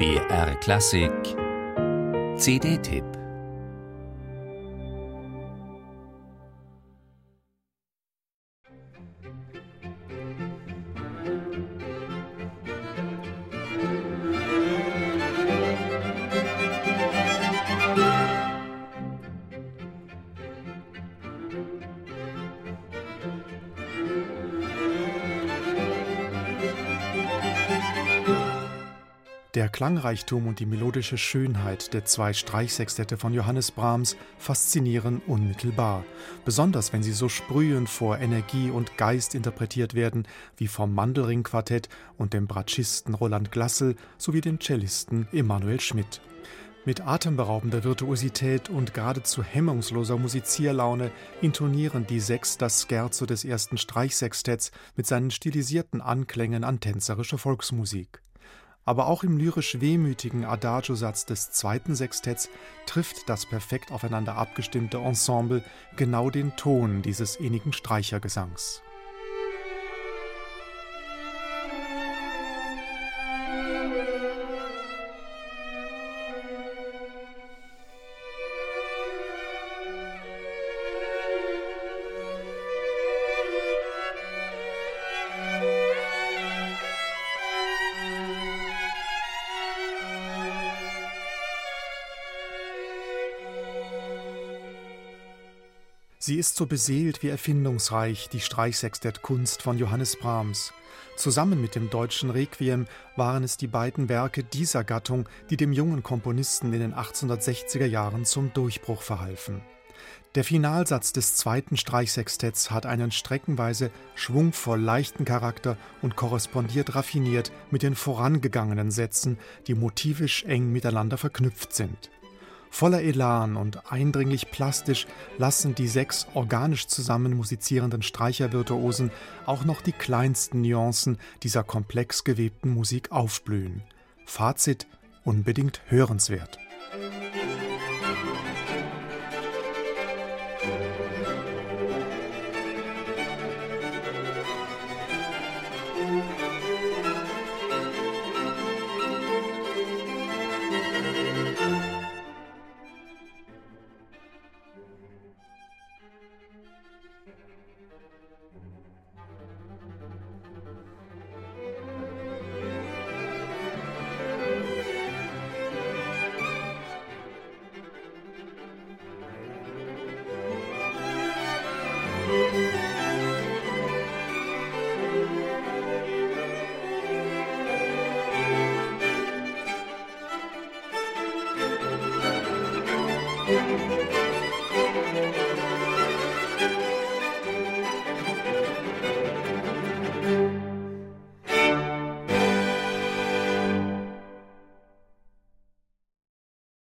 BR Klassik. CD-Tipp Der Klangreichtum und die melodische Schönheit der zwei Streichsextette von Johannes Brahms faszinieren unmittelbar, besonders wenn sie so sprühend vor Energie und Geist interpretiert werden, wie vom Mandelring-Quartett und dem Bratschisten Roland Glassel sowie dem Cellisten Emanuel Schmidt. Mit atemberaubender Virtuosität und geradezu hemmungsloser Musizierlaune intonieren die sechs das Scherzo des ersten Streichsextetts mit seinen stilisierten Anklängen an tänzerische Volksmusik aber auch im lyrisch wehmütigen Adagio-Satz des zweiten Sextetts trifft das perfekt aufeinander abgestimmte Ensemble genau den Ton dieses innigen Streichergesangs. Sie ist so beseelt wie erfindungsreich, die Streichsextett-Kunst von Johannes Brahms. Zusammen mit dem deutschen Requiem waren es die beiden Werke dieser Gattung, die dem jungen Komponisten in den 1860er Jahren zum Durchbruch verhalfen. Der Finalsatz des zweiten Streichsextetts hat einen streckenweise schwungvoll leichten Charakter und korrespondiert raffiniert mit den vorangegangenen Sätzen, die motivisch eng miteinander verknüpft sind. Voller Elan und eindringlich plastisch lassen die sechs organisch zusammen musizierenden Streichervirtuosen auch noch die kleinsten Nuancen dieser komplex gewebten Musik aufblühen. Fazit unbedingt hörenswert.